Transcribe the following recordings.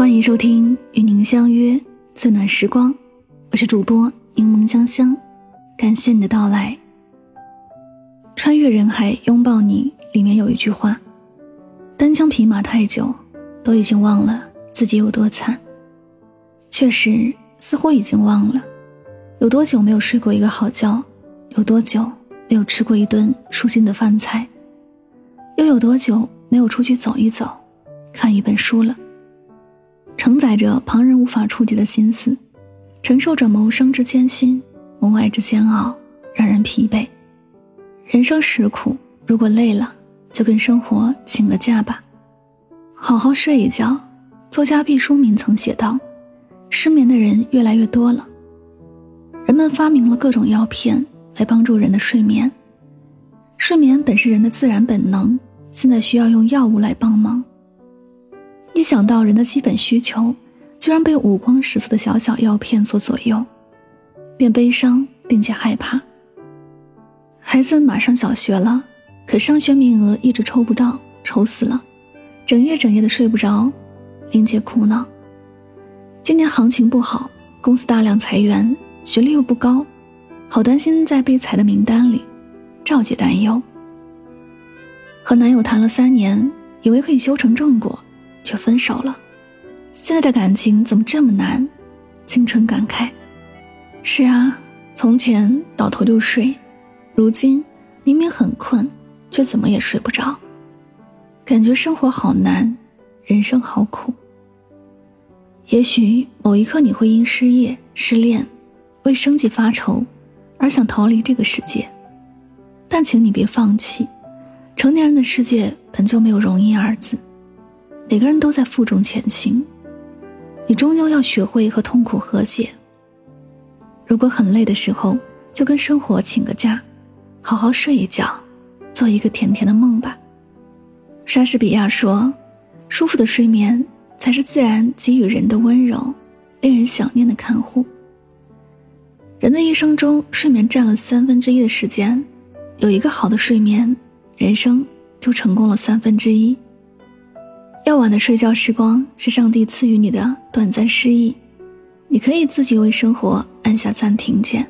欢迎收听与您相约最暖时光，我是主播柠檬香香，感谢你的到来。穿越人海拥抱你，里面有一句话：单枪匹马太久，都已经忘了自己有多惨。确实，似乎已经忘了有多久没有睡过一个好觉，有多久没有吃过一顿舒心的饭菜，又有多久没有出去走一走，看一本书了。承载着旁人无法触及的心思，承受着谋生之艰辛、谋爱之煎熬，让人疲惫。人生实苦，如果累了，就跟生活请个假吧，好好睡一觉。作家毕淑敏曾写道：“失眠的人越来越多了，人们发明了各种药片来帮助人的睡眠。睡眠本是人的自然本能，现在需要用药物来帮忙。”一想到人的基本需求，居然被五光十色的小小药片所左右，便悲伤并且害怕。孩子马上小学了，可上学名额一直抽不到，愁死了，整夜整夜的睡不着，玲姐苦恼。今年行情不好，公司大量裁员，学历又不高，好担心在被裁的名单里。赵姐担忧。和男友谈了三年，以为可以修成正果。却分手了，现在的感情怎么这么难？青春感慨。是啊，从前倒头就睡，如今明明很困，却怎么也睡不着，感觉生活好难，人生好苦。也许某一刻你会因失业、失恋，为生计发愁，而想逃离这个世界，但请你别放弃，成年人的世界本就没有容易二字。每个人都在负重前行，你终究要学会和痛苦和解。如果很累的时候，就跟生活请个假，好好睡一觉，做一个甜甜的梦吧。莎士比亚说：“舒服的睡眠才是自然给予人的温柔，令人想念的看护。”人的一生中，睡眠占了三分之一的时间，有一个好的睡眠，人生就成功了三分之一。夜晚的睡觉时光是上帝赐予你的短暂失忆，你可以自己为生活按下暂停键。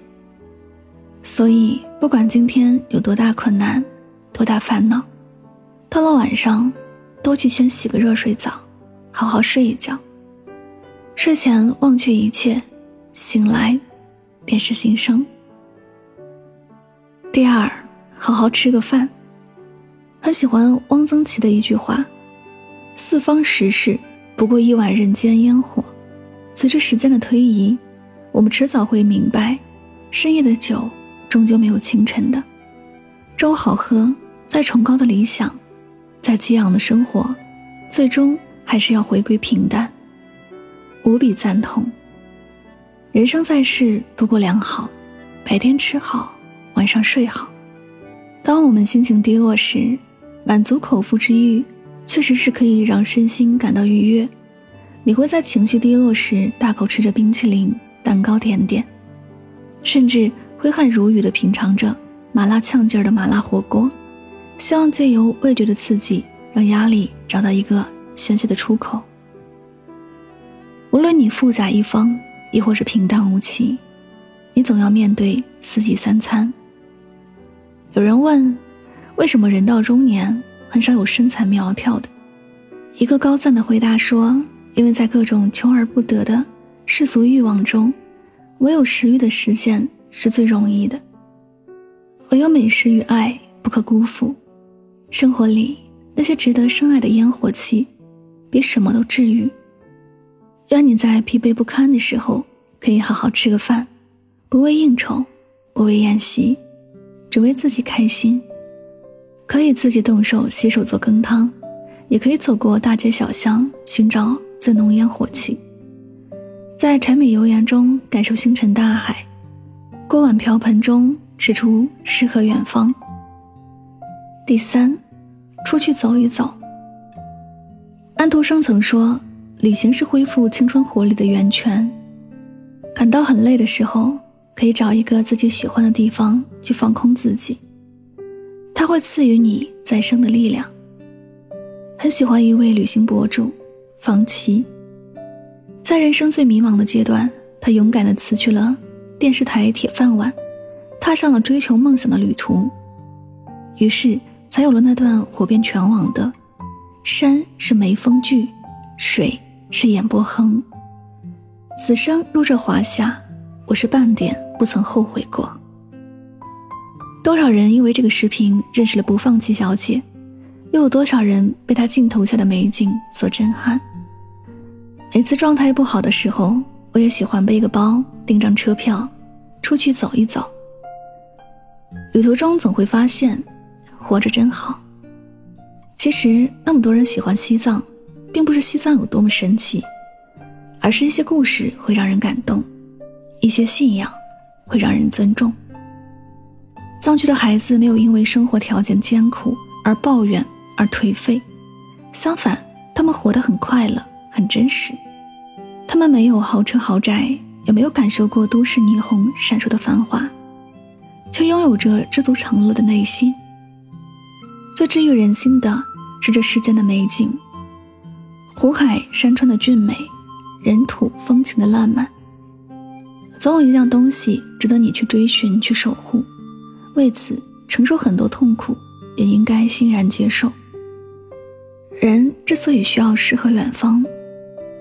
所以，不管今天有多大困难、多大烦恼，到了晚上，多去先洗个热水澡，好好睡一觉。睡前忘却一切，醒来便是新生。第二，好好吃个饭。很喜欢汪曾祺的一句话。四方食事，不过一碗人间烟火。随着时间的推移，我们迟早会明白，深夜的酒终究没有清晨的。粥好喝，再崇高的理想，再激昂的生活，最终还是要回归平淡。无比赞同。人生在世，不过良好，白天吃好，晚上睡好。当我们心情低落时，满足口腹之欲。确实是可以让身心感到愉悦。你会在情绪低落时大口吃着冰淇淋、蛋糕、甜点，甚至挥汗如雨地品尝着麻辣呛劲儿的麻辣火锅，希望借由味觉的刺激，让压力找到一个宣泄的出口。无论你富甲一方，亦或是平淡无奇，你总要面对四季三餐。有人问，为什么人到中年？很少有身材苗条的。一个高赞的回答说：“因为在各种求而不得的世俗欲望中，唯有食欲的实现是最容易的。唯有美食与爱不可辜负。生活里那些值得深爱的烟火气，比什么都治愈。愿你在疲惫不堪的时候，可以好好吃个饭，不为应酬，不为宴席，只为自己开心。”可以自己动手洗手做羹汤，也可以走过大街小巷寻找最浓烟火气，在柴米油盐中感受星辰大海，锅碗瓢盆中吃出诗和远方。第三，出去走一走。安徒生曾说，旅行是恢复青春活力的源泉。感到很累的时候，可以找一个自己喜欢的地方去放空自己。会赐予你再生的力量。很喜欢一位旅行博主，方琦，在人生最迷茫的阶段，他勇敢地辞去了电视台铁饭碗，踏上了追求梦想的旅途。于是，才有了那段火遍全网的“山是眉峰聚，水是眼波横”。此生入这华夏，我是半点不曾后悔过。多少人因为这个视频认识了不放弃小姐，又有多少人被她镜头下的美景所震撼？每次状态不好的时候，我也喜欢背个包，订张车票，出去走一走。旅途中总会发现，活着真好。其实那么多人喜欢西藏，并不是西藏有多么神奇，而是一些故事会让人感动，一些信仰会让人尊重。藏区的孩子没有因为生活条件艰苦而抱怨而颓废，相反，他们活得很快乐。很真实，他们没有豪车豪宅，也没有感受过都市霓虹闪烁的繁华，却拥有着知足常乐的内心。最治愈人心的是这世间的美景：湖海山川的俊美，人土风情的烂漫。总有一样东西值得你去追寻、去守护，为此承受很多痛苦，也应该欣然接受。人之所以需要诗和远方。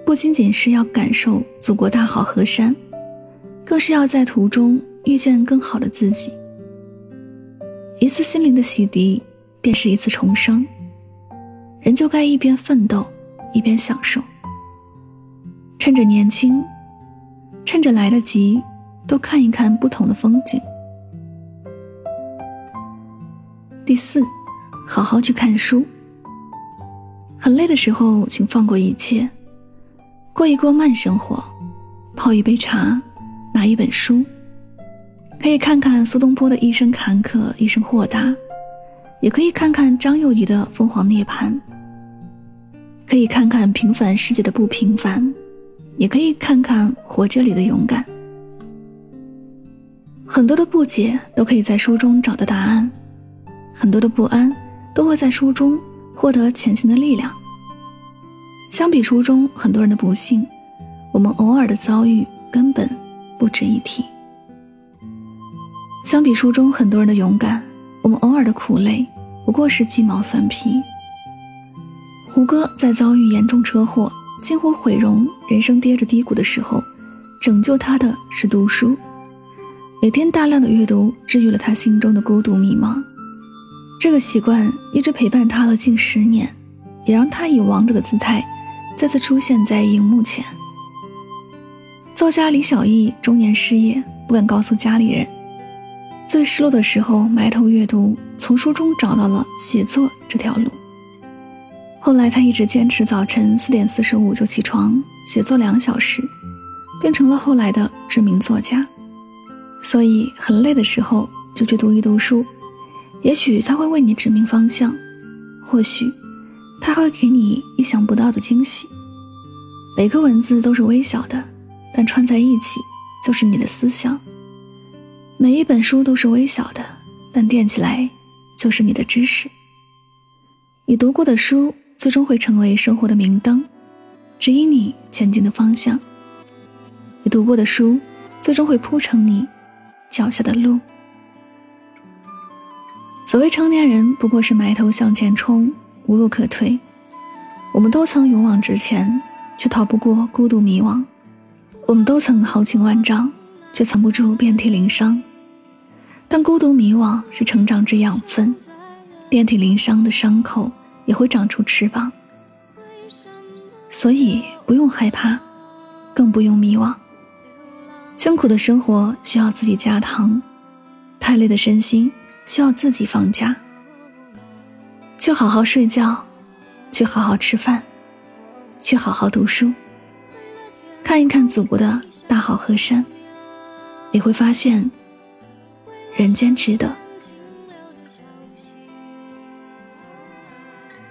不仅仅是要感受祖国大好河山，更是要在途中遇见更好的自己。一次心灵的洗涤，便是一次重生。人就该一边奋斗，一边享受。趁着年轻，趁着来得及，多看一看不同的风景。第四，好好去看书。很累的时候，请放过一切。过一过慢生活，泡一杯茶，拿一本书，可以看看苏东坡的一生坎坷，一生豁达；也可以看看张幼仪的凤凰涅槃；可以看看平凡世界的不平凡，也可以看看活着里的勇敢。很多的不解都可以在书中找到答案，很多的不安都会在书中获得前行的力量。相比书中很多人的不幸，我们偶尔的遭遇根本不值一提；相比书中很多人的勇敢，我们偶尔的苦累不过是鸡毛蒜皮。胡歌在遭遇严重车祸、近乎毁容、人生跌着低谷的时候，拯救他的是读书。每天大量的阅读，治愈了他心中的孤独迷茫。这个习惯一直陪伴他了近十年，也让他以王者的姿态。再次出现在荧幕前。作家李小艺中年失业，不敢告诉家里人。最失落的时候，埋头阅读，从书中找到了写作这条路。后来，他一直坚持早晨四点四十五就起床写作两小时，变成了后来的知名作家。所以，很累的时候就去读一读书，也许他会为你指明方向，或许。它会给你意想不到的惊喜。每个文字都是微小的，但串在一起就是你的思想。每一本书都是微小的，但垫起来就是你的知识。你读过的书，最终会成为生活的明灯，指引你前进的方向。你读过的书，最终会铺成你脚下的路。所谓成年人，不过是埋头向前冲。无路可退，我们都曾勇往直前，却逃不过孤独迷惘；我们都曾豪情万丈，却藏不住遍体鳞伤。但孤独迷惘是成长之养分，遍体鳞伤的伤口也会长出翅膀。所以不用害怕，更不用迷惘。辛苦的生活需要自己加糖，太累的身心需要自己放假。去好好睡觉，去好好吃饭，去好好读书，看一看祖国的大好河山，你会发现，人间值得。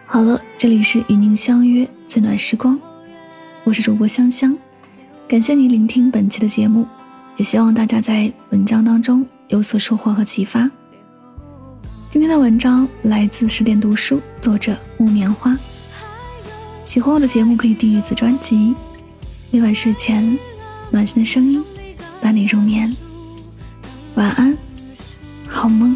好了，这里是与您相约最暖时光，我是主播香香，感谢您聆听本期的节目，也希望大家在文章当中有所收获和启发。今天的文章来自十点读书，作者木棉花。喜欢我的节目可以订阅此专辑。每晚睡前，暖心的声音伴你入眠。晚安，好梦。